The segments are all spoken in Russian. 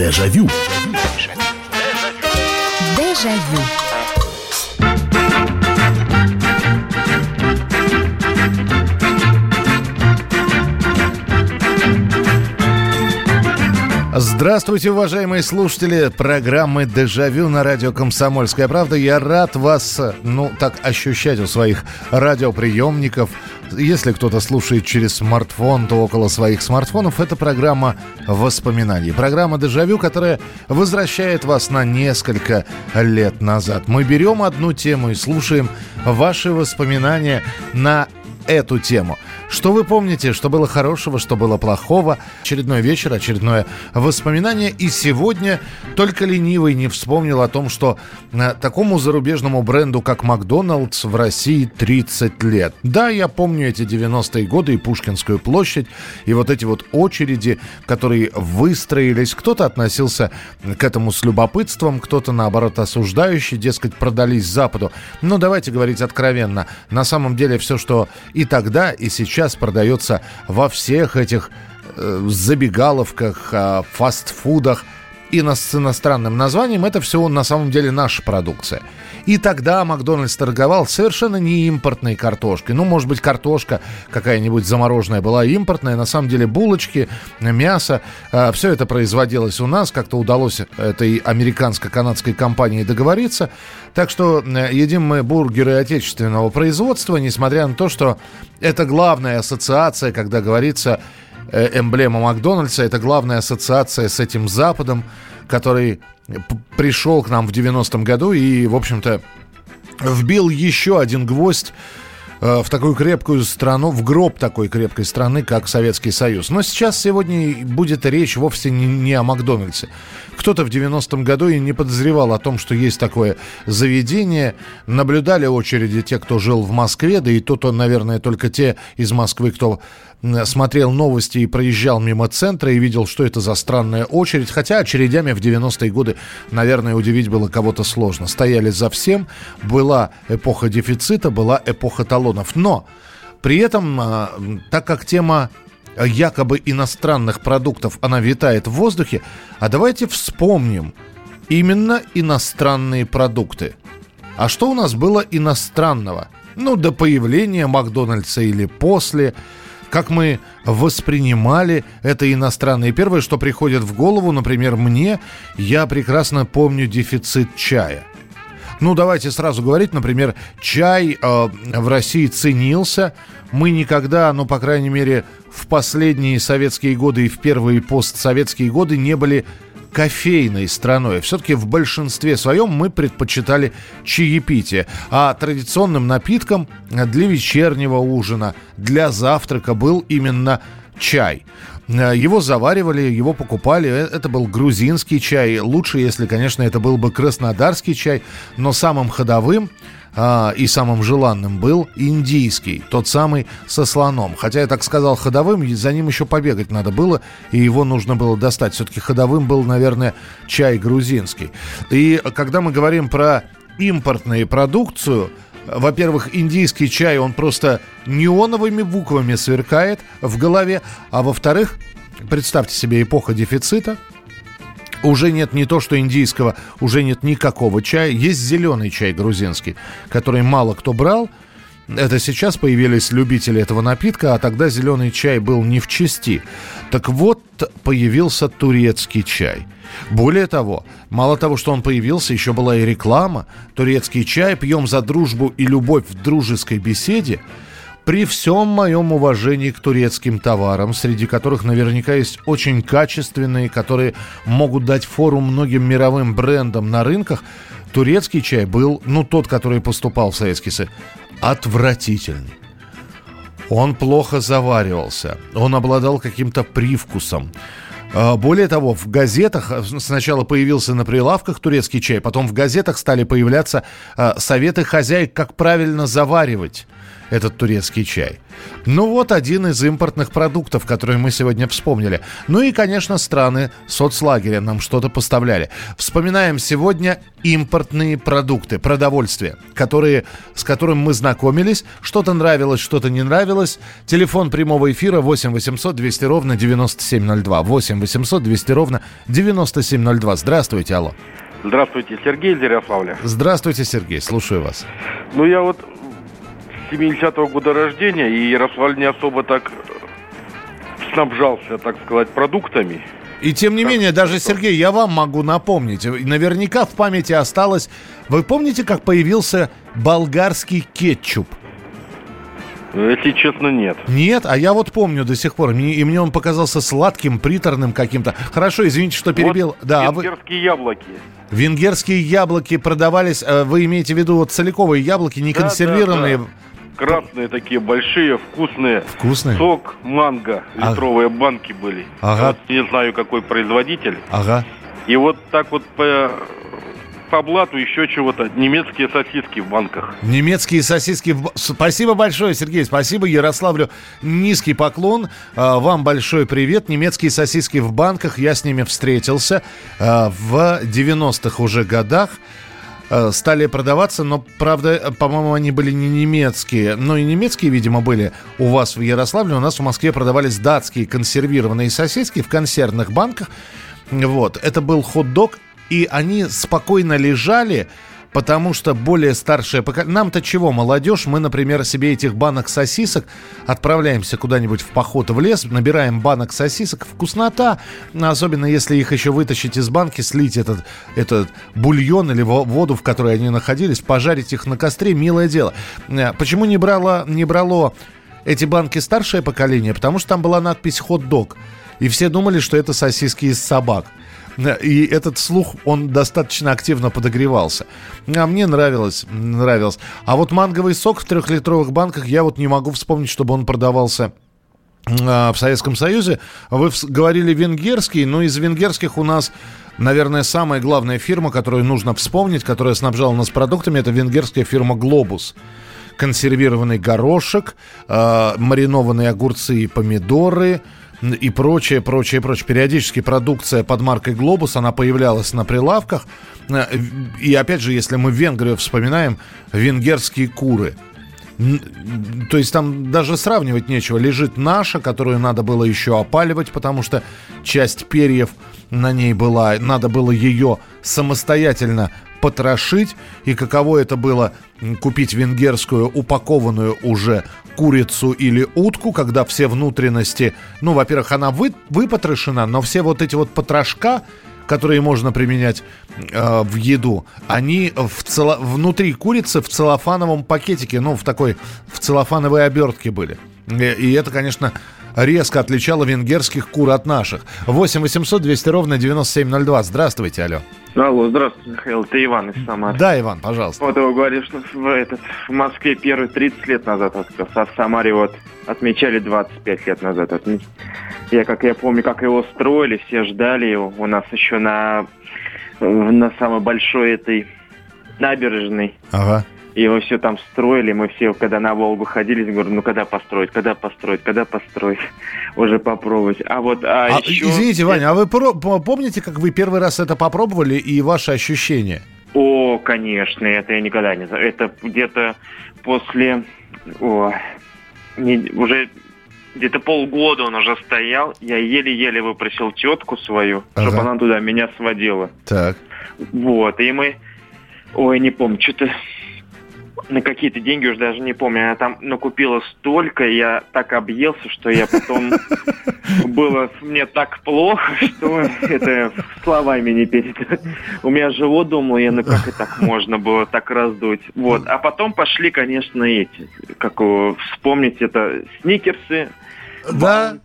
Дежавю. Дежавю. Здравствуйте, уважаемые слушатели программы «Дежавю» на радио «Комсомольская правда». Я рад вас, ну, так ощущать у своих радиоприемников. Если кто-то слушает через смартфон, то около своих смартфонов. Это программа воспоминаний. Программа «Дежавю», которая возвращает вас на несколько лет назад. Мы берем одну тему и слушаем ваши воспоминания на эту тему. Что вы помните, что было хорошего, что было плохого? Очередной вечер, очередное воспоминание. И сегодня только ленивый не вспомнил о том, что э, такому зарубежному бренду, как Макдоналдс, в России 30 лет. Да, я помню эти 90-е годы и Пушкинскую площадь, и вот эти вот очереди, которые выстроились. Кто-то относился к этому с любопытством, кто-то, наоборот, осуждающий, дескать, продались Западу. Но давайте говорить откровенно. На самом деле все, что и тогда, и сейчас продается во всех этих э, забегаловках, э, фастфудах и на, с иностранным названием, это все на самом деле наша продукция. И тогда Макдональдс торговал совершенно не импортной картошкой. Ну, может быть, картошка какая-нибудь замороженная была импортная. На самом деле булочки, мясо, э, все это производилось у нас. Как-то удалось этой американско-канадской компании договориться. Так что э, едим мы бургеры отечественного производства, несмотря на то, что это главная ассоциация, когда говорится эмблема Макдональдса, это главная ассоциация с этим Западом, который пришел к нам в 90-м году и, в общем-то, вбил еще один гвоздь э, в такую крепкую страну, в гроб такой крепкой страны, как Советский Союз. Но сейчас, сегодня будет речь вовсе не, не о Макдональдсе. Кто-то в 90-м году и не подозревал о том, что есть такое заведение. Наблюдали очереди те, кто жил в Москве, да и то-то, наверное, только те из Москвы, кто смотрел новости и проезжал мимо центра и видел, что это за странная очередь. Хотя очередями в 90-е годы, наверное, удивить было кого-то сложно. Стояли за всем. Была эпоха дефицита, была эпоха талонов. Но при этом, а, так как тема якобы иностранных продуктов, она витает в воздухе, а давайте вспомним именно иностранные продукты. А что у нас было иностранного? Ну, до появления Макдональдса или после – как мы воспринимали это иностранное. И первое, что приходит в голову, например, мне, я прекрасно помню дефицит чая. Ну, давайте сразу говорить, например, чай э, в России ценился. Мы никогда, ну, по крайней мере, в последние советские годы и в первые постсоветские годы не были кофейной страной. Все-таки в большинстве своем мы предпочитали чаепитие. А традиционным напитком для вечернего ужина, для завтрака был именно чай. Его заваривали, его покупали. Э, это был грузинский чай. Лучше, если, конечно, это был бы краснодарский чай. Но самым ходовым а, и самым желанным был индийский, тот самый со слоном. Хотя я так сказал ходовым, за ним еще побегать надо было, и его нужно было достать. Все-таки ходовым был, наверное, чай грузинский. И когда мы говорим про импортную продукцию, во-первых, индийский чай, он просто неоновыми буквами сверкает в голове, а во-вторых, представьте себе эпоха дефицита – уже нет не то, что индийского, уже нет никакого чая. Есть зеленый чай грузинский, который мало кто брал. Это сейчас появились любители этого напитка, а тогда зеленый чай был не в чести. Так вот, появился турецкий чай. Более того, мало того, что он появился, еще была и реклама. Турецкий чай пьем за дружбу и любовь в дружеской беседе – при всем моем уважении к турецким товарам, среди которых наверняка есть очень качественные, которые могут дать фору многим мировым брендам на рынках, турецкий чай был, ну, тот, который поступал в Советский Союз, отвратительный. Он плохо заваривался, он обладал каким-то привкусом. А, более того, в газетах сначала появился на прилавках турецкий чай, потом в газетах стали появляться а, советы хозяек, как правильно заваривать этот турецкий чай. Ну вот один из импортных продуктов, которые мы сегодня вспомнили. Ну и, конечно, страны соцлагеря нам что-то поставляли. Вспоминаем сегодня импортные продукты, продовольствие, которые, с которым мы знакомились. Что-то нравилось, что-то не нравилось. Телефон прямого эфира 8 800 200 ровно 9702. 8 800 200 ровно 9702. Здравствуйте, алло. Здравствуйте, Сергей из Ярославля. Здравствуйте, Сергей, слушаю вас. Ну, я вот 70-го года рождения, и Ярославль не особо так снабжался, так сказать, продуктами. И тем не менее, даже, Сергей, я вам могу напомнить, наверняка в памяти осталось... Вы помните, как появился болгарский кетчуп? Если честно, нет. Нет, а я вот помню до сих пор. И мне он показался сладким, приторным каким-то. Хорошо, извините, что перебил. Вот да, венгерские а вы... яблоки. Венгерские яблоки продавались, э, вы имеете в виду вот целиковые яблоки, не да, консервированные? Да, да. Красные такие большие, вкусные. Вкусные? Сок, манго, литровые ага. банки были. Ага. Вот не знаю, какой производитель. Ага. И вот так вот по по блату еще чего-то. Немецкие сосиски в банках. Немецкие сосиски. В... Спасибо большое, Сергей. Спасибо Ярославлю. Низкий поклон. А, вам большой привет. Немецкие сосиски в банках. Я с ними встретился а, в 90-х уже годах а, стали продаваться, но, правда, по-моему, они были не немецкие. Но и немецкие, видимо, были у вас в Ярославле. У нас в Москве продавались датские консервированные сосиски в консервных банках. Вот. Это был хот-дог и они спокойно лежали, потому что более старшее поколение... Нам-то чего, молодежь? Мы, например, себе этих банок сосисок отправляемся куда-нибудь в поход в лес, набираем банок сосисок. Вкуснота, особенно если их еще вытащить из банки, слить этот, этот бульон или воду, в которой они находились, пожарить их на костре, милое дело. Э, почему не брало, не брало эти банки старшее поколение? Потому что там была надпись «хот-дог». И все думали, что это сосиски из собак. И этот слух, он достаточно активно подогревался. А мне нравилось, нравилось. А вот манговый сок в трехлитровых банках я вот не могу вспомнить, чтобы он продавался а, в Советском Союзе. Вы говорили венгерский, но из венгерских у нас, наверное, самая главная фирма, которую нужно вспомнить, которая снабжала нас продуктами, это венгерская фирма «Глобус» консервированный горошек, э, маринованные огурцы и помидоры, и прочее, прочее, прочее. Периодически продукция под маркой «Глобус», она появлялась на прилавках. Э, и опять же, если мы Венгрию вспоминаем, венгерские куры. То есть там даже сравнивать нечего. Лежит наша, которую надо было еще опаливать, потому что часть перьев на ней была. Надо было ее самостоятельно потрошить. И каково это было купить венгерскую упакованную уже курицу или утку, когда все внутренности, ну, во-первых, она вы, выпотрошена, но все вот эти вот потрошка, которые можно применять э, в еду, они в цело... внутри курицы в целлофановом пакетике, ну, в такой, в целлофановой обертке были. И, и это, конечно, резко отличало венгерских кур от наших. 8 800 200 ровно 9702. Здравствуйте, алло. Алло, здравствуйте, Михаил, это Иван из Самары. Да, Иван, пожалуйста. Вот его говоришь, что в, этот, в Москве первый 30 лет назад открылся, а в Самаре вот отмечали 25 лет назад. Я, как я помню, как его строили, все ждали его. У нас еще на, на самой большой этой набережной. Ага. И мы все там строили, мы все, когда на Волгу ходили, говорю, ну когда построить, когда построить, когда построить, уже попробовать. А вот а а, еще... Извините, Ваня, а вы про- помните, как вы первый раз это попробовали и ваши ощущения? О, конечно, это я никогда не знаю. Это где-то после... О, не, уже где-то полгода он уже стоял. Я еле-еле выпросил тетку свою, ага. чтобы она туда меня сводила. Так. Вот, и мы... Ой, не помню, что-то на какие-то деньги, уже даже не помню, она там накупила столько, я так объелся, что я потом было мне так плохо, что это словами не передать. У меня живот думал, я ну как и так можно было так раздуть. Вот. А потом пошли, конечно, эти, как вспомнить это, сникерсы, Да,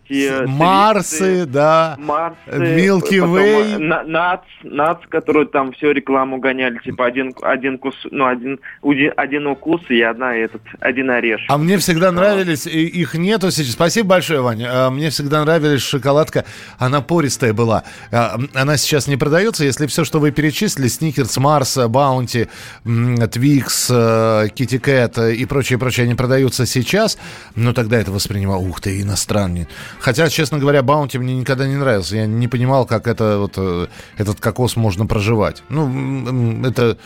Марсы, да, Марсы, Milky Way. на- Nuts, Nuts, которую там всю рекламу гоняли, типа один, один кус, ну один, один укус и одна этот, один орешек. А мне всегда нравились, и их нету сейчас. Спасибо большое, Ваня. А, Мне всегда нравились шоколадка, она пористая была. А, Она сейчас не продается, если все, что вы перечислили, Snickers, Mars, Bounty, Twix, Kit Kat э, и прочее, прочее, они продаются сейчас, но тогда это воспринимал, ух ты, иностранный. Хотя, честно говоря, Баунти мне никогда не нравился. Я не понимал, как это вот, э, этот кокос можно проживать. Ну, это...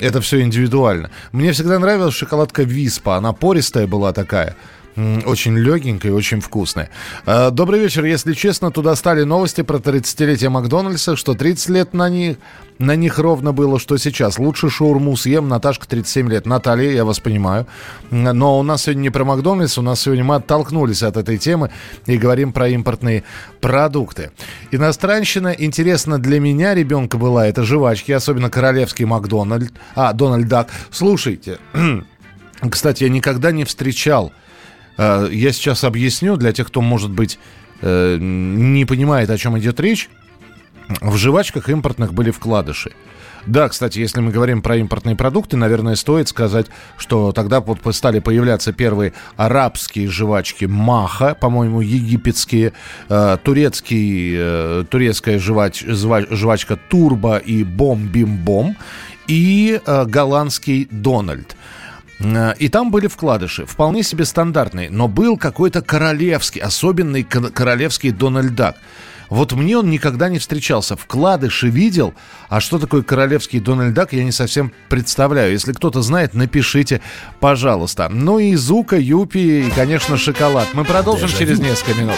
Это все индивидуально. Мне всегда нравилась шоколадка Виспа. Она пористая была такая. Очень легенькая и очень вкусная. Э, Добрый вечер. Если честно, туда стали новости про 30-летие Макдональдса, что 30 лет на них, на них ровно было, что сейчас. Лучше шаурму съем. Наташка 37 лет. Наталья, я вас понимаю. Но у нас сегодня не про Макдональдс, у нас сегодня мы оттолкнулись от этой темы и говорим про импортные продукты. Иностранщина, интересно для меня, ребенка была, это жвачки, особенно королевский Макдональд. А, Дональд Дак. Слушайте, кстати, я никогда не встречал Я сейчас объясню для тех, кто, может быть, э, не понимает, о чем идет речь. В жвачках импортных были вкладыши. Да, кстати, если мы говорим про импортные продукты, наверное, стоит сказать, что тогда вот стали появляться первые арабские жвачки Маха, по-моему, египетские, э, турецкий, э, турецкая жвач, жва- жвачка Турбо и Бом-Бим-Бом и э, голландский Дональд. Э, И там были вкладыши, вполне себе стандартные, но был какой-то королевский, особенный ко- королевский Дональд Дак. Вот мне он никогда не встречался. Вкладыши видел, а что такое королевский Дональд Дак, я не совсем представляю. Если кто-то знает, напишите, пожалуйста. Ну и Зука, Юпи и, конечно, шоколад. Мы продолжим через несколько минут.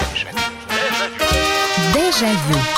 Дежавю.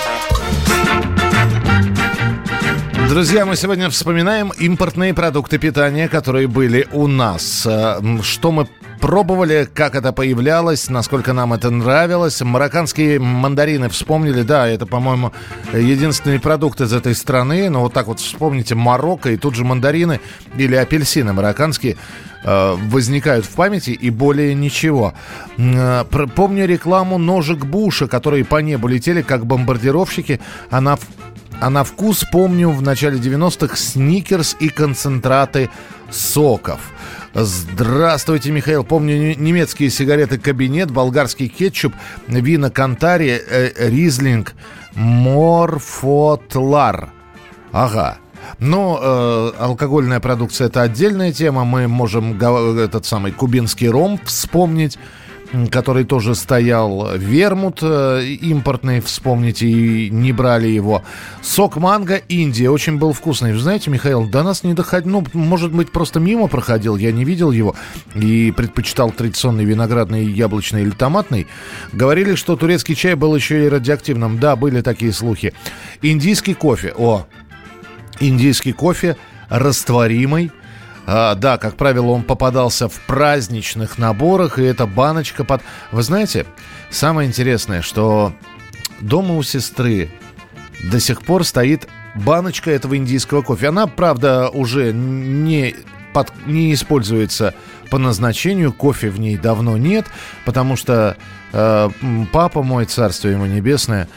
Друзья, мы сегодня вспоминаем импортные продукты питания, которые были у нас. Э, Что мы пробовали, как это появлялось, насколько нам это нравилось. Марокканские мандарины вспомнили, да, это, по-моему, единственный продукт из этой страны. Но вот так вот вспомните Марокко, и тут же мандарины или апельсины марокканские э, возникают в памяти и более ничего. Э, Помню рекламу ножек Буша, которые по небу летели как бомбардировщики. Она а на вкус помню в начале 90-х сникерс и концентраты соков. Здравствуйте, Михаил. Помню не- немецкие сигареты «Кабинет», болгарский кетчуп, вина «Кантари», э, «Ризлинг», «Морфотлар». Ага. Ну, э, алкогольная продукция это отдельная тема. Мы можем этот самый кубинский ром вспомнить, который тоже стоял. Вермут э, импортный, вспомните, и не брали его. Сок манго Индия очень был вкусный. Вы знаете, Михаил, до нас не доходил, ну, может быть, просто мимо проходил, я не видел его и предпочитал традиционный виноградный, яблочный или томатный. Говорили, что турецкий чай был еще и радиоактивным. Да, были такие слухи. Индийский кофе. О, индийский кофе растворимый. А, да, как правило, он попадался в праздничных наборах, и эта баночка под... Вы знаете, самое интересное, что дома у сестры до сих пор стоит баночка этого индийского кофе. Она, правда, уже не, под- не используется по назначению, кофе в ней давно нет, потому что э, папа мой, царствие ему небесное,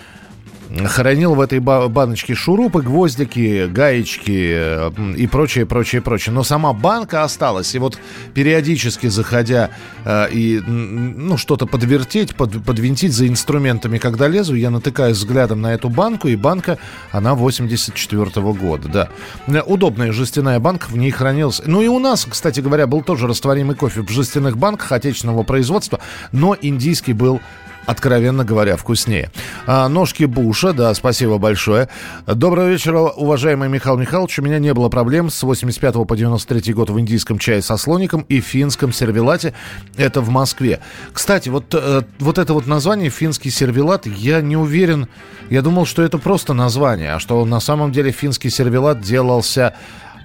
хоронил в этой ба- баночке шурупы, гвоздики, гаечки э, и прочее, прочее, прочее. Но сама банка осталась. И вот периодически заходя э, и ну, что-то подвертеть, под- подвинтить за инструментами, когда лезу, я натыкаюсь взглядом на эту банку, и банка, она 84 года, да. Э, Удобная жестяная банка, в ней хранилась. Ну и у нас, кстати говоря, был тоже растворимый кофе в жестяных банках отечественного производства, но индийский был откровенно говоря, вкуснее. А, ножки Буша, да, спасибо большое. Доброго вечера, уважаемый Михаил Михайлович. У меня не было проблем с 85 по 93 год в индийском чае со слоником и финском сервелате. Это в Москве. Кстати, вот, э, вот это вот название «финский сервелат», я не уверен. Я думал, что это просто название, а что на самом деле финский сервелат делался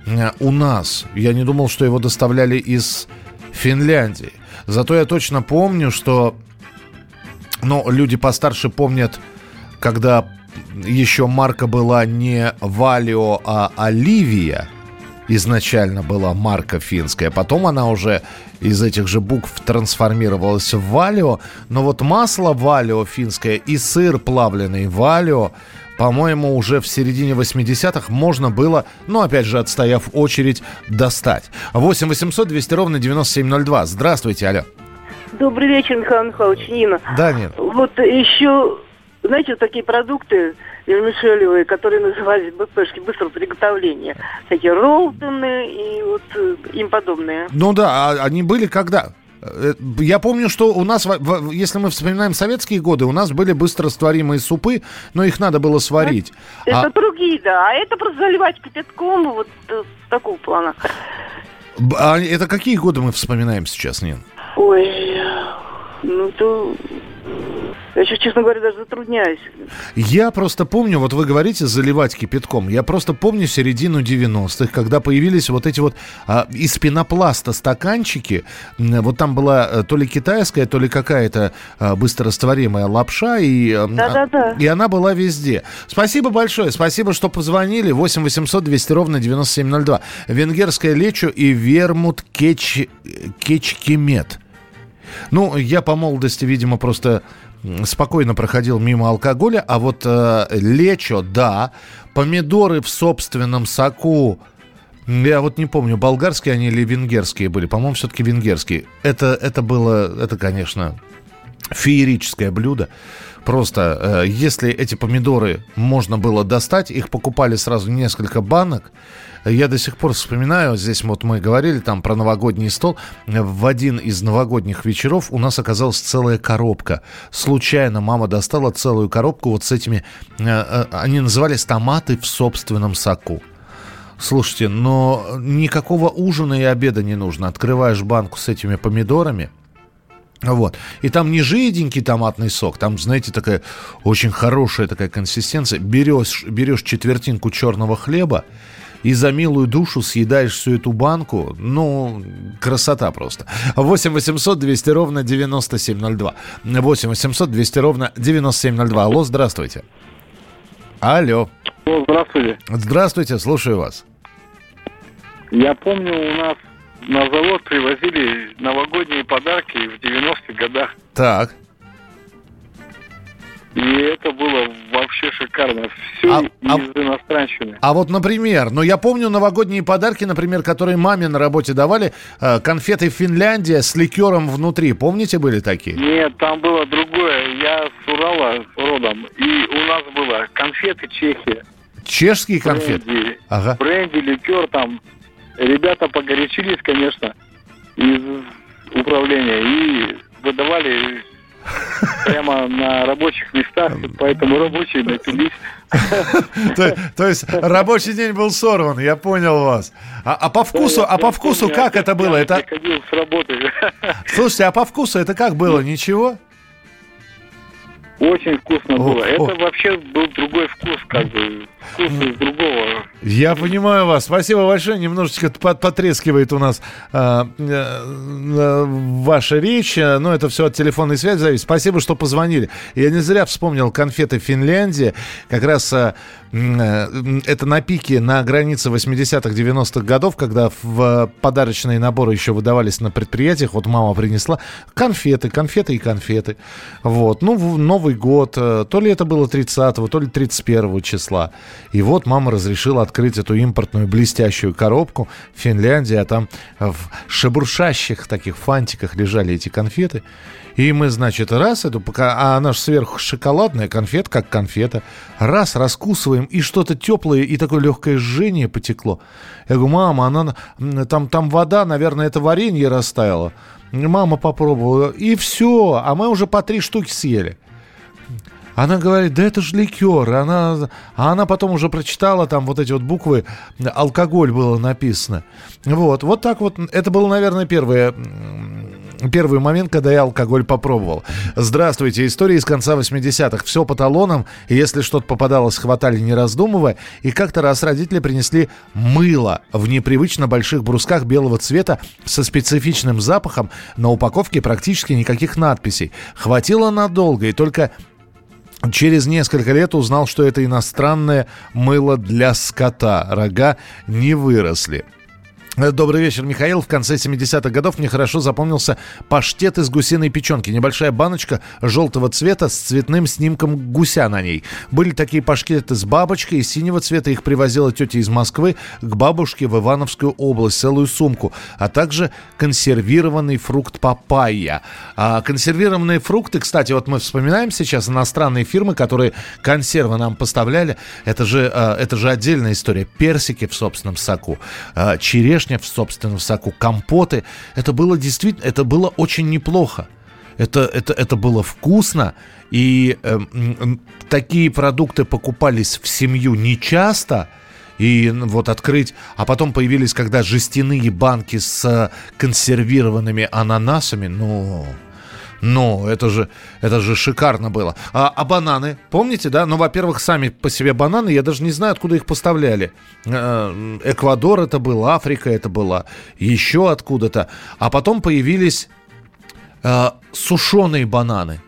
э, у нас. Я не думал, что его доставляли из Финляндии. Зато я точно помню, что ну, люди постарше помнят, когда еще марка была не Валио, а Оливия. Изначально была марка финская. Потом она уже из этих же букв трансформировалась в Валио. Но вот масло Валио финское и сыр плавленый Валио по-моему, уже в середине 80-х можно было, ну, опять же, отстояв очередь, достать. 8 800 200 ровно 9702. Здравствуйте, алло. Добрый вечер, Михаил Михайлович, Нина. Да, нет. Вот еще, знаете, вот такие продукты вермишелевые, которые назывались БПшки быстрого приготовления. Всякие роллтоны и вот э, им подобные. Ну да, а они были когда? Э, я помню, что у нас, если мы вспоминаем советские годы, у нас были быстрорастворимые супы, но их надо было сварить. Это а... другие, да. А это просто заливать кипятком, вот э, такого плана. А это какие годы мы вспоминаем сейчас, Нин? Ой, ну то я сейчас, честно говоря, даже затрудняюсь. Я просто помню, вот вы говорите заливать кипятком. Я просто помню середину 90-х, когда появились вот эти вот а, из пенопласта стаканчики. Вот там была э, то ли китайская, то ли какая-то а, быстрорастворимая лапша. И, а, Да-да-да. и она была везде. Спасибо большое. Спасибо, что позвонили. 8 800 200 ровно 9702. Венгерское лечо и вермут кетч, кечкемет. Ну, я по молодости, видимо, просто спокойно проходил мимо алкоголя, а вот э, лечо, да, помидоры в собственном соку, я вот не помню, болгарские они или венгерские были, по-моему, все-таки венгерские. Это, это было, это, конечно, феерическое блюдо. Просто, э, если эти помидоры можно было достать, их покупали сразу несколько банок, я до сих пор вспоминаю, здесь вот мы говорили там про новогодний стол. В один из новогодних вечеров у нас оказалась целая коробка. Случайно мама достала целую коробку вот с этими... Э, э, они назывались томаты в собственном соку. Слушайте, но никакого ужина и обеда не нужно. Открываешь банку с этими помидорами, вот. И там не жиденький томатный сок, там, знаете, такая очень хорошая такая консистенция. Берешь, берешь четвертинку черного хлеба и за милую душу съедаешь всю эту банку, ну, красота просто. 8 800 200 ровно 9702. 8 800 200 ровно 9702. Алло, здравствуйте. Алло. Алло, здравствуйте. Здравствуйте, слушаю вас. Я помню, у нас на завод привозили новогодние подарки в 90-х годах. Так. И это было вообще шикарно. Все а, из а, иностранщины. А вот, например, ну я помню новогодние подарки, например, которые маме на работе давали, э, конфеты Финляндия с ликером внутри. Помните, были такие? Нет, там было другое. Я с Урала родом, и у нас было конфеты Чехия. Чешские конфеты? Бренди, ага. бренди, ликер там. Ребята погорячились, конечно, из управления и выдавали прямо на рабочих местах, поэтому рабочие напились. То есть рабочий день был сорван, я понял вас. А, а по вкусу, а по вкусу как это было? Это с работы. Слушайте, а по вкусу это как было? Ничего? Очень вкусно было. Это вообще был другой вкус, как бы другого. Я понимаю вас. Спасибо большое. Немножечко потрескивает у нас а, э, э, ваша речь. Но это все от телефонной связи зависит. Спасибо, что позвонили. Я не зря вспомнил конфеты Финляндии. Как раз э, э это на пике на границе 80-х, 90-х годов, когда в подарочные наборы еще выдавались на предприятиях. Вот мама принесла конфеты, конфеты и конфеты. Вот. Ну, Новый год. Э, то ли это было 30-го, то ли 31 числа. И вот мама разрешила открыть эту импортную блестящую коробку в Финляндии, а там в шебуршащих таких фантиках лежали эти конфеты. И мы, значит, раз эту, пока, а она же сверху шоколадная, конфет как конфета, раз раскусываем, и что-то теплое, и такое легкое жжение потекло. Я говорю, мама, она, там, там вода, наверное, это варенье растаяло. Мама попробовала, и все, а мы уже по три штуки съели. Она говорит, да это же ликер. Она, а она потом уже прочитала там вот эти вот буквы, алкоголь было написано. Вот, вот так вот. Это было, наверное, первое первый момент, когда я алкоголь попробовал. Здравствуйте, история из конца 80-х. Все по талонам, если что-то попадалось, хватали не раздумывая. И как-то раз родители принесли мыло в непривычно больших брусках белого цвета со специфичным запахом. На упаковке практически никаких надписей. Хватило надолго, и только Через несколько лет узнал, что это иностранное мыло для скота. Рога не выросли. Добрый вечер, Михаил. В конце 70-х годов мне хорошо запомнился паштет из гусиной печенки. Небольшая баночка желтого цвета с цветным снимком гуся на ней. Были такие паштеты с бабочкой и синего цвета. Их привозила тетя из Москвы к бабушке в Ивановскую область, целую сумку. А также консервированный фрукт папайя. А консервированные фрукты, кстати, вот мы вспоминаем сейчас иностранные фирмы, которые консервы нам поставляли. Это же, а, это же отдельная история. Персики в собственном соку, а, черешня вишня в собственном соку, компоты. Это было действительно, это было очень неплохо. Это, это, это было вкусно, и э, такие продукты покупались в семью нечасто, и вот открыть, а потом появились, когда жестяные банки с консервированными ананасами, ну... Ну, это же, это же шикарно было. А, а бананы, помните, да? Ну, во-первых, сами по себе бананы, я даже не знаю, откуда их поставляли. Э, Эквадор это был, Африка это была, еще откуда-то. А потом появились э, сушеные бананы.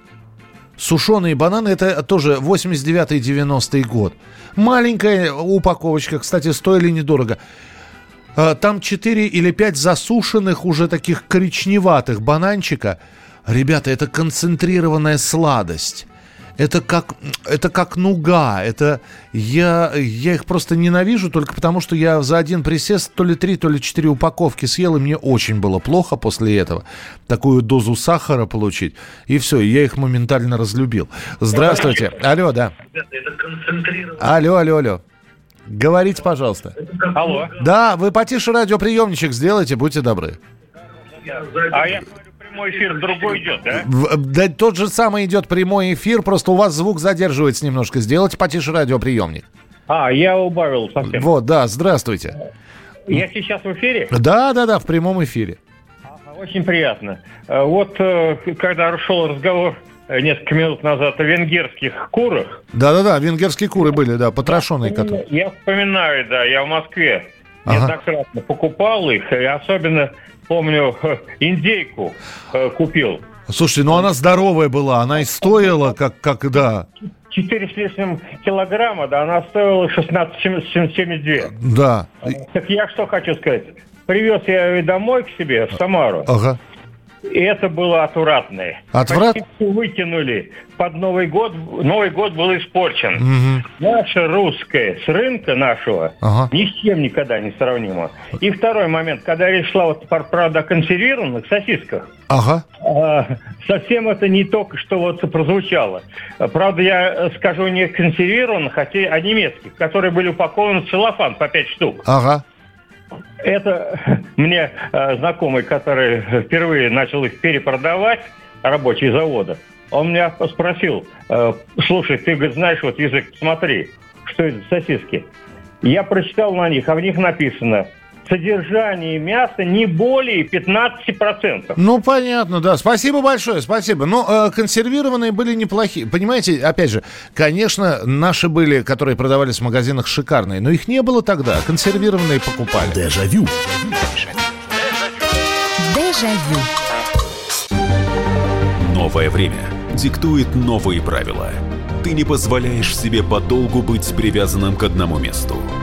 Сушеные бананы это тоже 89-90 год. Маленькая упаковочка, кстати, стоили недорого. Э, там 4 или 5 засушенных уже таких коричневатых бананчика – Ребята, это концентрированная сладость. Это как, это как нуга. Это я, я их просто ненавижу только потому, что я за один присест то ли три, то ли четыре упаковки съел, и мне очень было плохо после этого. Такую дозу сахара получить. И все, я их моментально разлюбил. Здравствуйте. Алло, да. Алло, алло, алло. Говорите, пожалуйста. Алло. Да, вы потише радиоприемничек сделайте, будьте добры. А я прямой эфир другой идет, да? Да тот же самый идет прямой эфир, просто у вас звук задерживается немножко. Сделайте потише радиоприемник. А, я убавил совсем. Вот, да, здравствуйте. Я сейчас в эфире? Да, да, да, в прямом эфире. Очень приятно. Э, вот э, когда шел разговор э, несколько минут назад о венгерских курах. Да-да-да, венгерские куры были, да, потрошенные. которые. Я вспоминаю, да, я в Москве ага. неоднократно покупал их, и особенно помню, индейку э, купил. Слушайте, ну она здоровая была, она и стоила, как, как да. 4 с лишним килограмма, да, она стоила 16,72. Да. Так я что хочу сказать. Привез я ее домой к себе, в Самару. Ага. И это было отвратное. Отврат? выкинули. Под Новый год, Новый год был испорчен. Угу. Наша русская с рынка нашего ага. ни с чем никогда не сравнима. И второй момент, когда речь шла вот, правда, о консервированных сосисках. Ага. А, совсем это не только что вот прозвучало. Правда, я скажу не консервированных, а, те, а немецких, которые были упакованы в целлофан по 5 штук. Ага. Это мне э, знакомый, который впервые начал их перепродавать, рабочий завода, он меня спросил, э, слушай, ты, говорит, знаешь вот язык, смотри, что это сосиски. Я прочитал на них, а в них написано содержание мяса не более 15%. Ну, понятно, да. Спасибо большое, спасибо. Но э, консервированные были неплохие. Понимаете, опять же, конечно, наши были, которые продавались в магазинах, шикарные, но их не было тогда. Консервированные покупали. Дежавю. Дежавю. Новое время диктует новые правила – ты не позволяешь себе подолгу быть привязанным к одному месту.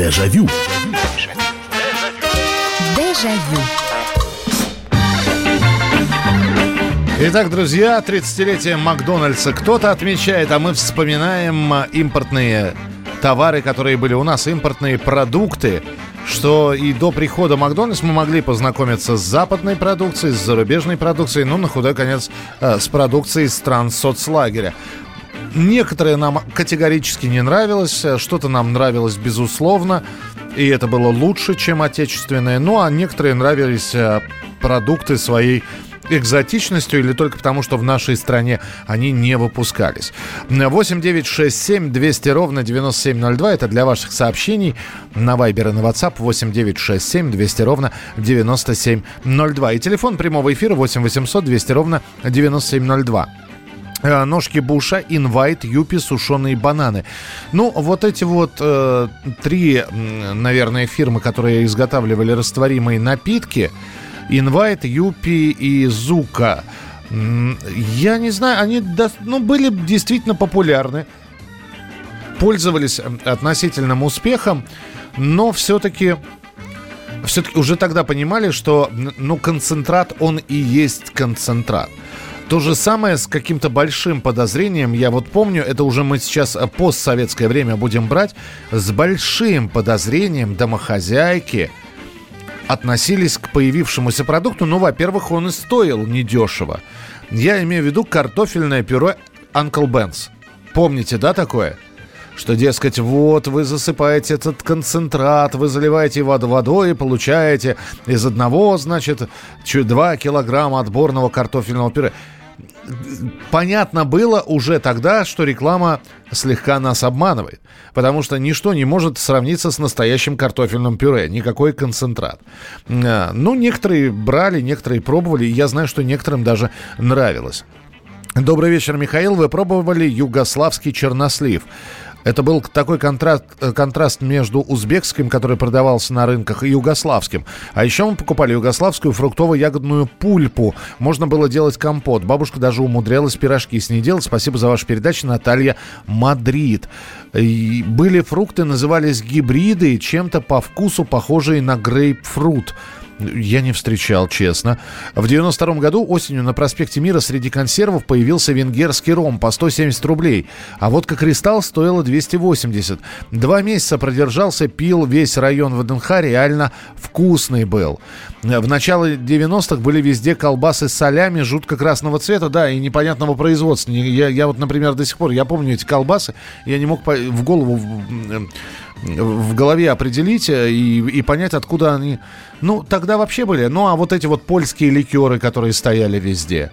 Дежавю. Дежавю. Итак, друзья, 30-летие Макдональдса кто-то отмечает, а мы вспоминаем а, импортные товары, которые были у нас, импортные продукты, что и до прихода Макдональдс мы могли познакомиться с западной продукцией, с зарубежной продукцией, ну, на худой конец, э, с продукцией стран соцлагеря. Некоторые нам категорически не нравилось, э, что-то нам нравилось безусловно, и это было лучше, чем отечественное. Ну, а некоторые нравились э, продукты своей экзотичностью или только потому, что в нашей стране они не выпускались. 8 9 6 7 200 ровно 9702. Это для ваших сообщений на Viber и на WhatsApp 8 9 6 7 200 ровно 9702. И телефон прямого эфира 8 800 200 ровно 9702 э, ножки Буша, инвайт, юпи, сушеные бананы. Ну, вот эти вот э, три, наверное, фирмы, которые изготавливали растворимые напитки, Invite, Юпи и Зука. Я не знаю, они ну, были действительно популярны, пользовались относительным успехом, но все-таки все-таки уже тогда понимали, что ну, концентрат, он и есть концентрат. То же самое с каким-то большим подозрением, я вот помню, это уже мы сейчас постсоветское время будем брать, с большим подозрением домохозяйки – относились к появившемуся продукту. Ну, во-первых, он и стоил недешево. Я имею в виду картофельное пюре Uncle Ben's. Помните, да, такое? Что, дескать, вот вы засыпаете этот концентрат, вы заливаете его водой и получаете из одного, значит, 2 килограмма отборного картофельного пюре понятно было уже тогда, что реклама слегка нас обманывает. Потому что ничто не может сравниться с настоящим картофельным пюре. Никакой концентрат. А, ну, некоторые брали, некоторые пробовали. И я знаю, что некоторым даже нравилось. Добрый вечер, Михаил. Вы пробовали югославский чернослив? Это был такой контраст, э, контраст между узбекским, который продавался на рынках, и югославским. А еще мы покупали югославскую фруктово-ягодную пульпу. Можно было делать компот. Бабушка даже умудрялась пирожки с ней делать. Спасибо за вашу передачу, Наталья Мадрид. И были фрукты, назывались гибриды, чем-то по вкусу похожие на грейпфрут. Я не встречал, честно. В 92 году осенью на проспекте Мира среди консервов появился венгерский ром по 170 рублей. А вот как «Кристалл» стоила 280. Два месяца продержался, пил весь район ВДНХ, реально вкусный был. В начале 90-х были везде колбасы с солями жутко красного цвета, да, и непонятного производства. Я, я вот, например, до сих пор, я помню эти колбасы, я не мог в голову в голове определить э, и, и понять, откуда они... Ну, тогда вообще были. Ну, а вот эти вот польские ликеры, которые стояли везде.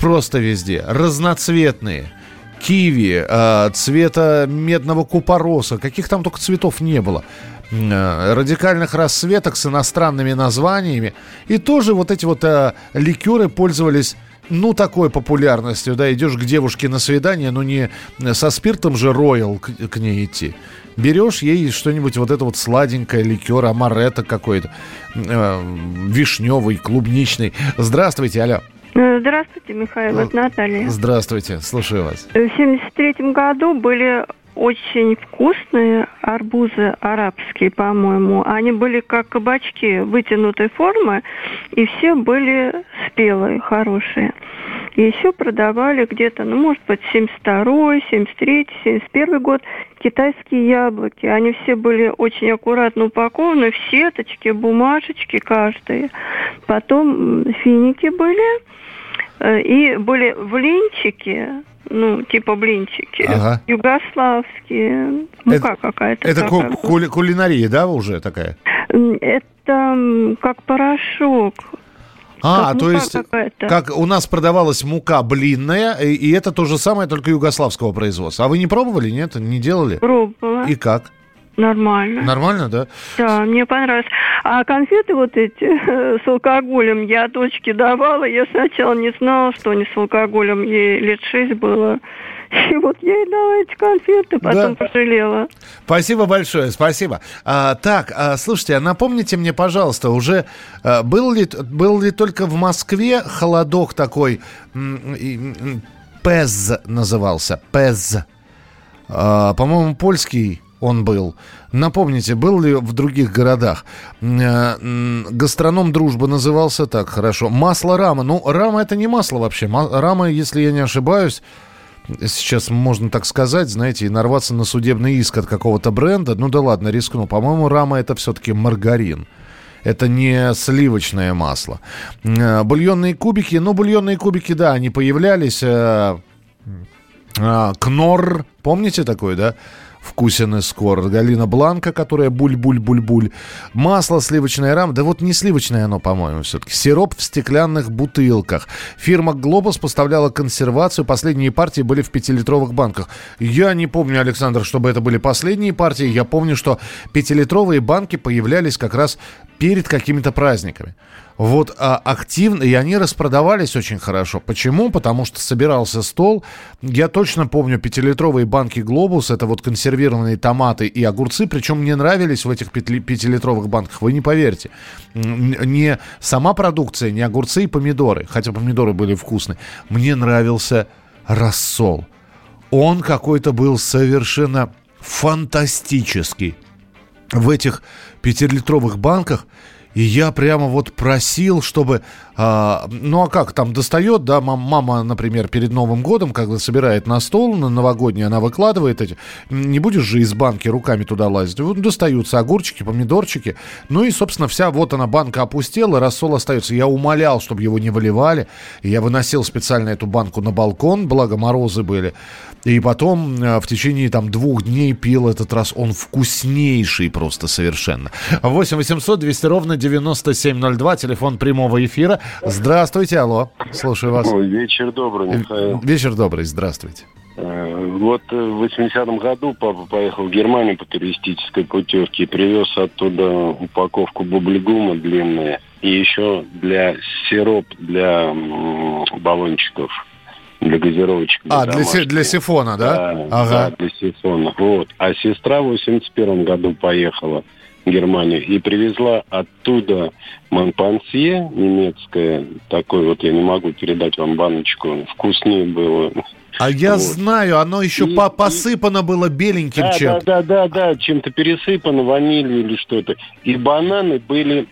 Просто везде. Разноцветные. Киви, э, цвета медного купороса. Каких там только цветов не было. Э, радикальных расцветок с иностранными названиями. И тоже вот эти вот э, ликеры пользовались ну, такой популярностью, да, идешь к девушке на свидание, но не со спиртом же роял к, к ней идти. Берешь ей что-нибудь вот это вот сладенькое, ликер, амаретто какой-то, э, вишневый, клубничный. Здравствуйте, алло. Э, здравствуйте, Михаил, это Наталья. Здравствуйте, слушаю вас. В 73 году были очень вкусные арбузы арабские, по-моему. Они были как кабачки вытянутой формы, и все были спелые, хорошие. И еще продавали где-то, ну, может быть, 72-й, 73-й, 71 год китайские яблоки. Они все были очень аккуратно упакованы в сеточки, бумажечки каждые. Потом финики были, и были влинчики, ну, типа блинчики. Ага. Югославские. Мука это, какая-то. Это ку- кули- кулинария, да, уже такая? Это как порошок. А, как то есть, как у нас продавалась мука блинная, и, и это то же самое, только югославского производства. А вы не пробовали, нет? Не делали? Пробовала. И как? Нормально. Нормально, да? Да, мне понравилось. А конфеты вот эти с алкоголем я дочке давала. Я сначала не знала, что они с алкоголем. Ей лет шесть было. И вот я ей дала эти конфеты, потом да. пожалела. Спасибо большое, спасибо. А, так, а, слушайте, а напомните мне, пожалуйста, уже а, был, ли, был ли только в Москве холодок такой, ПЭЗ назывался, ПЭЗ, а, по-моему, польский он был. Напомните, был ли в других городах? Э, гастроном «Дружба» назывался так, хорошо. Масло «Рама». Ну, «Рама» это не масло вообще. «Рама», если я не ошибаюсь, сейчас можно так сказать, знаете, и нарваться на судебный иск от какого-то бренда. Ну да ладно, рискну. По-моему, «Рама» это все-таки маргарин. Это не сливочное масло. Э, бульонные кубики. Ну, бульонные кубики, да, они появлялись. Э, Кнор, помните такой, да? Вкусен и скор. Галина Бланка, которая буль-буль-буль-буль. Масло сливочное рам. Да вот не сливочное оно, по-моему, все-таки. Сироп в стеклянных бутылках. Фирма «Глобус» поставляла консервацию. Последние партии были в пятилитровых банках. Я не помню, Александр, чтобы это были последние партии. Я помню, что пятилитровые банки появлялись как раз перед какими-то праздниками вот а, активно, и они распродавались очень хорошо. Почему? Потому что собирался стол. Я точно помню пятилитровые банки «Глобус», это вот консервированные томаты и огурцы, причем мне нравились в этих пятилитровых банках, вы не поверите. Не сама продукция, не огурцы и помидоры, хотя помидоры были вкусные. Мне нравился рассол. Он какой-то был совершенно фантастический. В этих пятилитровых банках – и я прямо вот просил, чтобы... А, ну а как, там достает, да, мам, мама, например, перед Новым годом, когда собирает на стол на новогодний, она выкладывает эти... Не будешь же из банки руками туда лазить. Вот достаются огурчики, помидорчики. Ну и, собственно, вся вот она банка опустела, рассол остается. Я умолял, чтобы его не выливали. Я выносил специально эту банку на балкон, благо морозы были. И потом э, в течение там двух дней пил этот раз. Он вкуснейший просто совершенно. 8 800 200 ровно 9702, телефон прямого эфира. Здравствуйте, алло, слушаю вас. вечер добрый, Михаил. Вечер добрый, здравствуйте. Э, вот в 80-м году папа поехал в Германию по туристической путевке и привез оттуда упаковку бублигума длинная и еще для сироп для баллончиков для газировочек. А, для, си, для сифона, да? Да, ага. да, для сифона. Вот. А сестра в 81 году поехала в Германию и привезла оттуда Монпансье немецкое. Такой вот, я не могу передать вам баночку. Вкуснее было. А я вот. знаю, оно еще и, по посыпано и... было беленьким да, чем-то. Да, да, да, да, чем-то пересыпано, ванилью или что-то. И бананы были,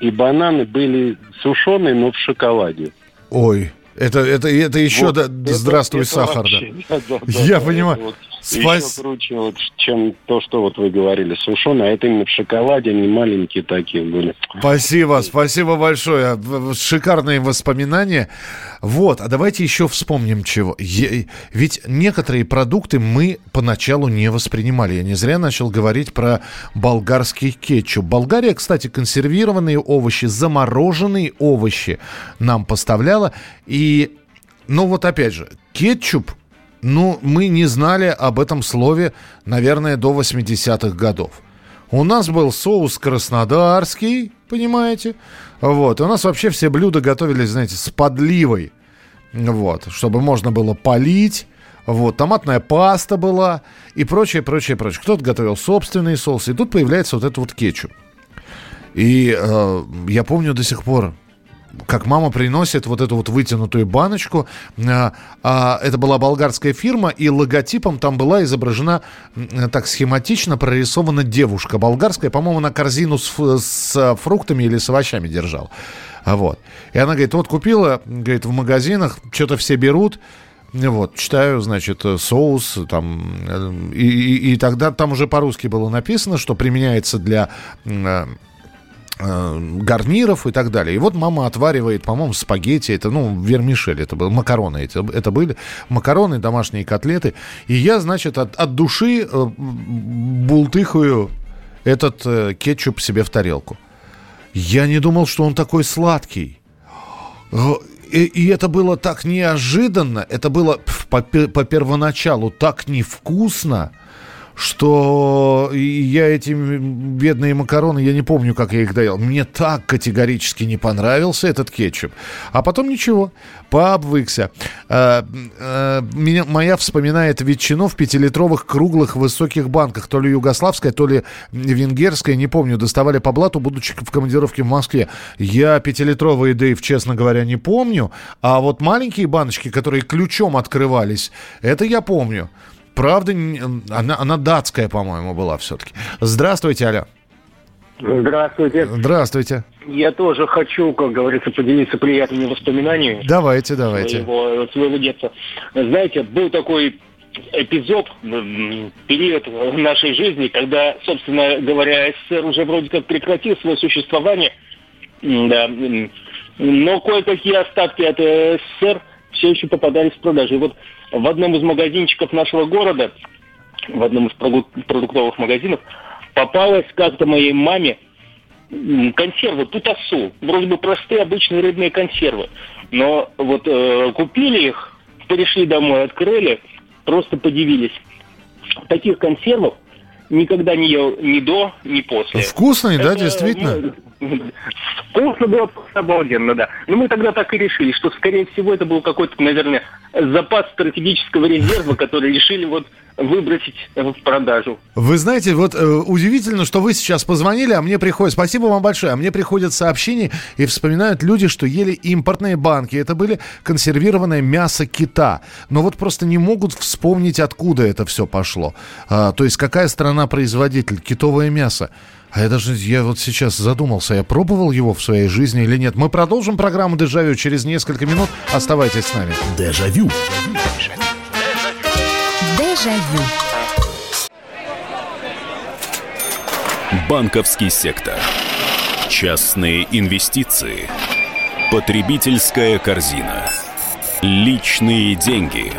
и бананы были сушеные, но в шоколаде. Ой, это, это, это еще вот, да, это, здравствуй, это сахар, вообще, да. да, да Я да, понимаю. Вот. Спас... Еще круче, вот, чем то, что вот вы говорили, сушеное, а это именно в шоколаде, они маленькие такие были. Спасибо, спасибо большое. Шикарные воспоминания. Вот, а давайте еще вспомним чего. Я... Ведь некоторые продукты мы поначалу не воспринимали. Я не зря начал говорить про болгарский кетчуп. Болгария, кстати, консервированные овощи, замороженные овощи нам поставляла. И, ну вот опять же, кетчуп ну, мы не знали об этом слове, наверное, до 80-х годов. У нас был соус краснодарский, понимаете? Вот. И у нас вообще все блюда готовились, знаете, с подливой. Вот. Чтобы можно было полить. Вот. Томатная паста была. И прочее, прочее, прочее. Кто-то готовил собственные соусы. И тут появляется вот этот вот кетчуп. И э, я помню до сих пор, как мама приносит вот эту вот вытянутую баночку. А, а, это была болгарская фирма, и логотипом там была изображена так схематично прорисована девушка болгарская. По-моему, на корзину с, с фруктами или с овощами держала. Вот. И она говорит, вот купила, говорит, в магазинах, что-то все берут, вот, читаю, значит, соус, там, э, и, и, и тогда там уже по-русски было написано, что применяется для э, Э, гарниров и так далее. И вот мама отваривает, по-моему, спагетти, это, ну, вермишель, это было, макароны это, это были, макароны, домашние котлеты. И я, значит, от, от души э, бултыхаю этот э, кетчуп себе в тарелку. Я не думал, что он такой сладкий. Э, и, и это было так неожиданно, это было по, по первоначалу так невкусно, что я эти бедные макароны, я не помню, как я их доел. Мне так категорически не понравился этот кетчуп. А потом ничего, пообвыкся. А, а, меня, моя вспоминает ветчину в пятилитровых круглых высоких банках. То ли югославская, то ли венгерская, не помню. Доставали по блату, будучи в командировке в Москве. Я пятилитровые Дэйв, честно говоря, не помню. А вот маленькие баночки, которые ключом открывались, это я помню. Правда, она, она датская, по-моему, была все-таки. Здравствуйте, Аля. Здравствуйте. Здравствуйте. Я тоже хочу, как говорится, поделиться приятными воспоминаниями. Давайте, давайте. Своего, своего детства. Знаете, был такой эпизод, период нашей жизни, когда, собственно говоря, СССР уже вроде как прекратил свое существование, да, но кое-какие остатки от СССР все еще попадались в продажу. И вот в одном из магазинчиков нашего города, в одном из продуктовых магазинов, попалась как-то моей маме консервы путасу. Вроде бы простые обычные рыбные консервы. Но вот э, купили их, пришли домой, открыли, просто подивились. Таких консервов никогда не ел ни до, ни после. Вкусные, Это, да, действительно? Ну, вкусно было обалденно, да. Но мы тогда так и решили, что, скорее всего, это был какой-то, наверное, запас стратегического резерва, который решили вот выбросить в продажу. Вы знаете, вот э, удивительно, что вы сейчас позвонили, а мне приходит, спасибо вам большое, а мне приходят сообщения и вспоминают люди, что ели импортные банки. Это были консервированное мясо кита. Но вот просто не могут вспомнить, откуда это все пошло. А, то есть какая страна-производитель? Китовое мясо. А я даже, я вот сейчас задумался, я пробовал его в своей жизни или нет. Мы продолжим программу «Дежавю» через несколько минут. Оставайтесь с нами. Дежавю. Дежавю. Банковский сектор. Частные инвестиции. Потребительская корзина. Личные деньги.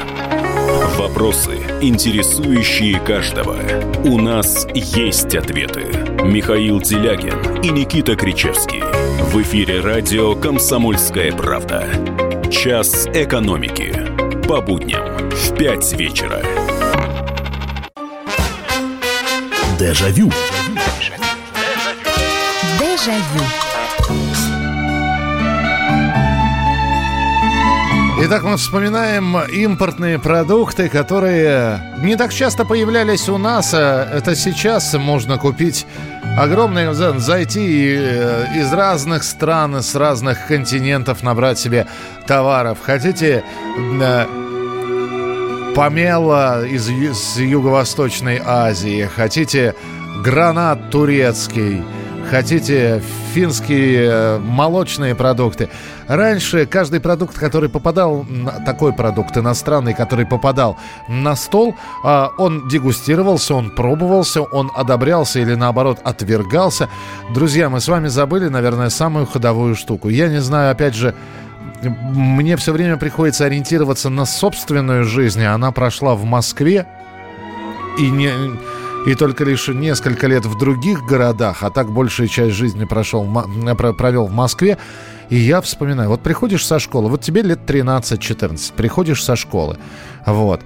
Вопросы, интересующие каждого. У нас есть ответы. Михаил Делягин и Никита Кричевский. В эфире радио «Комсомольская правда». Час экономики. По будням в 5 вечера. Дежавю. Дежавю. Итак, мы вспоминаем импортные продукты, которые не так часто появлялись у нас. А это сейчас можно купить огромный, зайти э, из разных стран, с разных континентов, набрать себе товаров. Хотите э, помело из, из Юго-Восточной Азии, хотите гранат турецкий, хотите финские э, молочные продукты. Раньше каждый продукт, который попадал, такой продукт иностранный, который попадал на стол, а, он дегустировался, он пробовался, он одобрялся или наоборот отвергался. Друзья, мы с вами забыли, наверное, самую ходовую штуку. Я не знаю, опять же, мне все время приходится ориентироваться на собственную жизнь. Она прошла в Москве и не и только лишь несколько лет в других городах, а так большая часть жизни прошел, провел в Москве. И я вспоминаю, вот приходишь со школы, вот тебе лет 13-14, приходишь со школы, вот,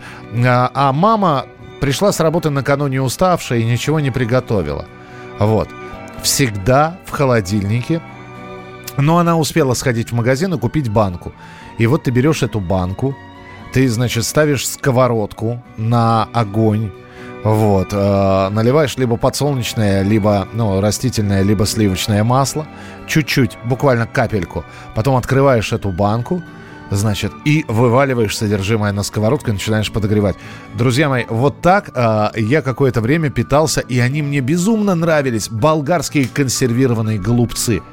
а, а мама пришла с работы накануне уставшая и ничего не приготовила. Вот. Всегда в холодильнике но она успела сходить в магазин и купить банку. И вот ты берешь эту банку, ты, значит, ставишь сковородку на огонь, вот, э, наливаешь либо подсолнечное, либо, ну, растительное, либо сливочное масло, чуть-чуть, буквально капельку, потом открываешь эту банку, значит, и вываливаешь содержимое на сковородку и начинаешь подогревать. Друзья мои, вот так э, я какое-то время питался, и они мне безумно нравились. Болгарские консервированные голубцы –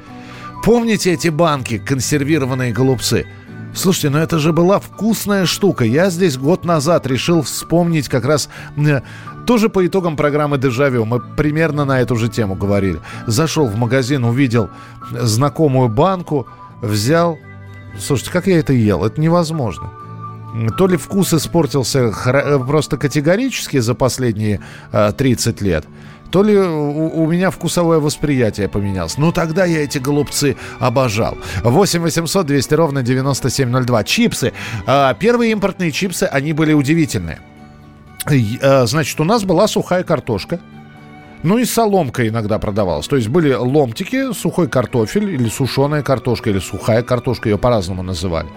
Помните эти банки, консервированные голубцы? Слушайте, ну это же была вкусная штука. Я здесь год назад решил вспомнить как раз э, тоже по итогам программы «Дежавю». Мы примерно на эту же тему говорили. Зашел в магазин, увидел знакомую банку, взял. Слушайте, как я это ел? Это невозможно. То ли вкус испортился э, просто категорически за последние э, 30 лет – то ли у, у меня вкусовое восприятие поменялось. Ну, тогда я эти голубцы обожал. 8 800 200 ровно 9702. Чипсы. А, первые импортные чипсы, они были удивительные. А, значит, у нас была сухая картошка. Ну и соломка иногда продавалась. То есть были ломтики, сухой картофель или сушеная картошка, или сухая картошка, ее по-разному называли.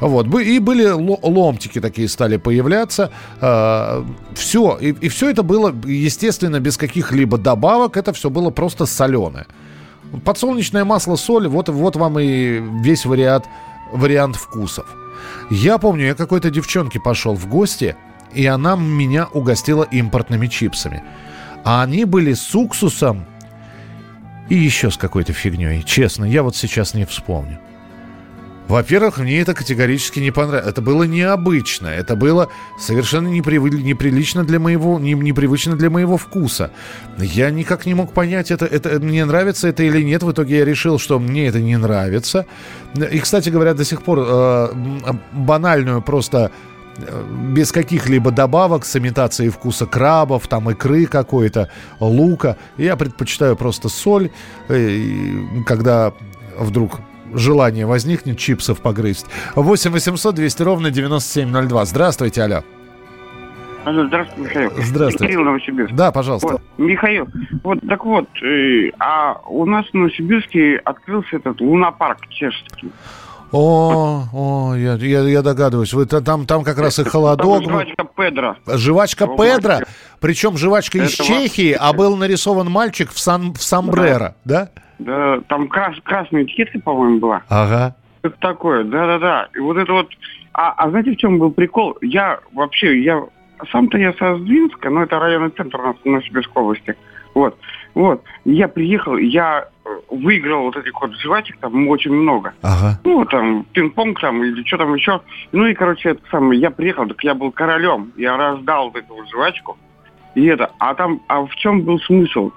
Вот. И были ломтики такие стали появляться. А, все. И, и все это было, естественно, без каких-либо добавок. Это все было просто соленое. Подсолнечное масло, соль, вот, вот вам и весь вариант, вариант вкусов. Я помню, я какой-то девчонке пошел в гости, и она меня угостила импортными чипсами. А они были с уксусом и еще с какой-то фигней. Честно, я вот сейчас не вспомню. Во-первых, мне это категорически не понравилось. Это было необычно. Это было совершенно непривы... неприлично для моего... Не... непривычно для моего вкуса. Я никак не мог понять, это, это мне нравится это или нет. В итоге я решил, что мне это не нравится. И, кстати говоря, до сих пор э, банальную просто без каких-либо добавок с имитацией вкуса крабов, там икры какой-то, лука. Я предпочитаю просто соль, э, когда вдруг желание возникнет чипсов погрызть. 8 800 200 ровно 9702. Здравствуйте, алло. Алло, здравствуйте, Михаил. Здравствуйте. Кирилл Новосибирск. Да, пожалуйста. Вот, Михаил, вот так вот, э, а у нас в Новосибирске открылся этот лунопарк чешский. О, о, я, я, я догадываюсь. Вы там, там как раз и холодок. Там жвачка Педро. Жвачка Его Педро, причем жвачка из Чехии, а был нарисован мальчик в, сан, в сомбреро, да? Да, там крас, красная этикетка, по-моему, была. Ага. Это такое, да-да-да. И вот это вот... А, а знаете, в чем был прикол? Я вообще, я... Сам-то я со Сдвинска, но это районный центр у нас в Новосибирской области. Вот. Вот. Я приехал, я э, выиграл вот этих вот жвачек, там очень много. Ага. Ну, там, пинг-понг там или что там еще. Ну и, короче, это самое, я приехал, так я был королем. Я раздал вот эту вот жвачку. И это, а там, а в чем был смысл?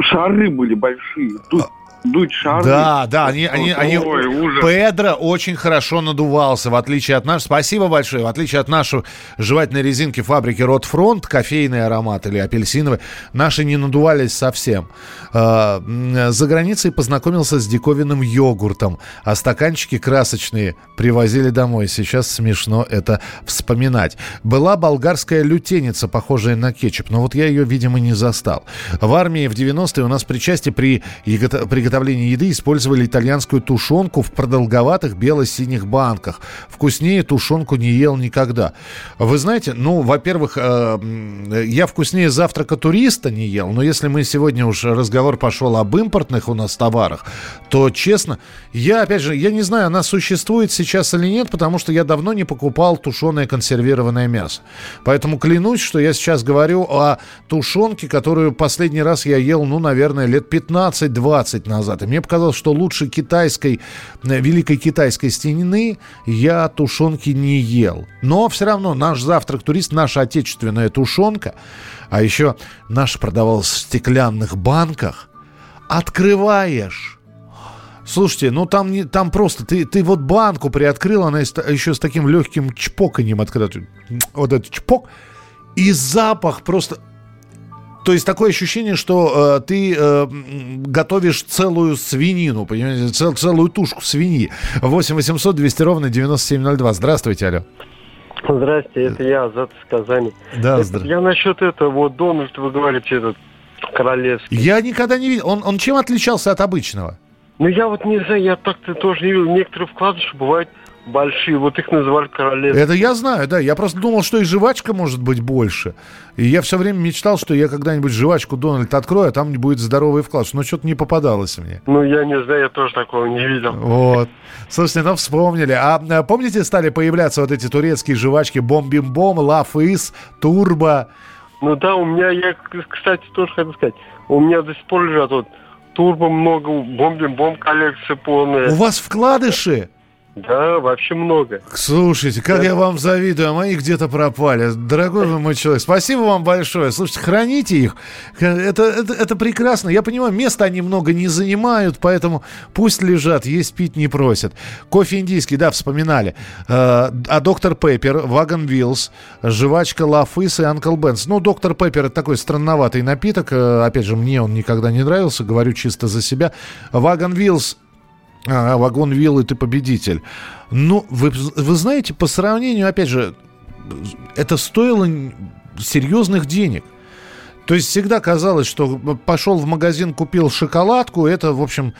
Шары были большие. Тут дуть шары. Да, да, они, они, они... Ой, ужас. Педро очень хорошо надувался, в отличие от нашего. Спасибо большое. В отличие от нашей жевательной резинки фабрики Ротфронт, кофейный аромат или апельсиновый, наши не надувались совсем. А, За границей познакомился с диковинным йогуртом, а стаканчики красочные привозили домой. Сейчас смешно это вспоминать. Была болгарская лютеница, похожая на кетчуп, но вот я ее, видимо, не застал. В армии в 90-е у нас при части при ягото- приготовлении еды использовали итальянскую тушенку в продолговатых бело-синих банках. Вкуснее тушенку не ел никогда. Вы знаете, ну, во-первых, э, я вкуснее завтрака туриста не ел, но если мы сегодня уж разговор пошел об импортных у нас товарах, то, честно, я, опять же, я не знаю, она существует сейчас или нет, потому что я давно не покупал тушеное консервированное мясо. Поэтому клянусь, что я сейчас говорю о тушенке, которую последний раз я ел, ну, наверное, лет 15-20 назад. И мне показалось, что лучше китайской, э, великой китайской стены я тушенки не ел. Но все равно наш завтрак-турист, наша отечественная тушенка, а еще наша продавалась в стеклянных банках, открываешь Слушайте, ну там, не, там просто, ты, ты вот банку приоткрыл, она еще с таким легким чпоканьем открыта. Вот этот чпок. И запах просто... То есть такое ощущение, что э, ты э, готовишь целую свинину, понимаете, цел- целую тушку свиньи. 8 800 200 ровно 9702. Здравствуйте, алло. Здрасте, это я, Азат из Казани. Да, Это здра- Я насчет этого, вот Дональд, вы говорите, этот королевский. Я никогда не видел. Он, он чем отличался от обычного? Ну, я вот не знаю, я так-то тоже не видел. Некоторые вкладыши бывают большие, вот их называли королевские. Это я знаю, да. Я просто думал, что и жвачка может быть больше. И я все время мечтал, что я когда-нибудь жвачку Дональд открою, а там будет здоровый вклад. Но что-то не попадалось мне. Ну, я не знаю, я тоже такого не видел. Вот. Слушайте, ну вспомнили. А а, помните, стали появляться вот эти турецкие жвачки Бом-бим-бом, Лаф-Из, Турбо? Ну да, у меня, я, кстати, тоже хотел сказать, у меня до сих пор лежат вот турбо много, бомбим-бом коллекция полная. У вас вкладыши? Да, вообще много. Слушайте, как я вам завидую, а мои где-то пропали. Дорогой вы мой человек, спасибо вам большое. Слушайте, храните их. Это, это, это прекрасно. Я понимаю, места они много не занимают, поэтому пусть лежат, есть пить не просят. Кофе индийский, да, вспоминали. Э, А Dr Pepper, Wagon Wheels, жвачка Love is и Uncle Ben's. Ну, Dr Pepper это такой странноватый напиток. Э, Опять же, мне он никогда не нравился, говорю чисто за себя. Wagon Wheels а, Wagon Wheels, ты победитель. Ну, вы, вы знаете, по сравнению, опять же, это стоило серьезных денег. То есть всегда казалось, что пошел в магазин, купил шоколадку, это, в общем,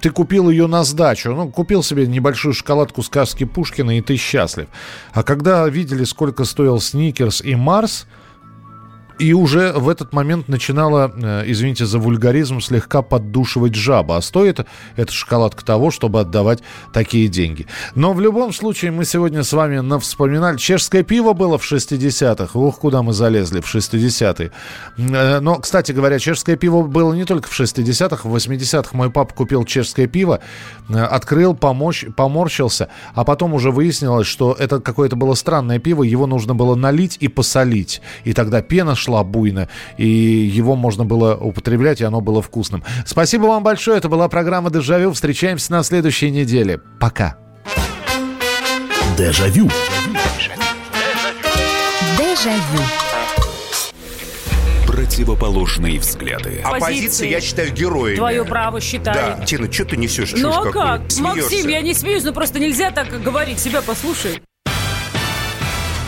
ты купил ее на сдачу. Ну, купил себе небольшую шоколадку сказки Пушкина, и ты счастлив. А когда видели, сколько стоил Сникерс и Марс, И уже в этот момент начинала, э, извините за вульгаризм, слегка поддушивать жаба. А стоит эта шоколадка того, чтобы отдавать такие деньги. Но в любом случае мы сегодня с вами вспоминали. Чешское пиво было в 60-х. Ух, куда мы залезли в 60-е. Э, но, кстати говоря, чешское пиво было не только в 60-х. В 80-х мой папа купил чешское пиво, э, открыл, помощь, поморщился. А потом уже выяснилось, что это какое-то было странное пиво. Его нужно было налить и посолить. И тогда пена шла буйно, и его можно было употреблять, и оно было вкусным. Спасибо вам большое. Это была программа «Дежавю». Встречаемся на следующей неделе. Пока. Дежавю. Дежавю. Противоположные взгляды. Оппозиция, я считаю, героями. Твое право считаю. Да. Тина, что ты несешь? Ну а как? Смеешься. Максим, я не смеюсь, но просто нельзя так говорить. Себя послушай.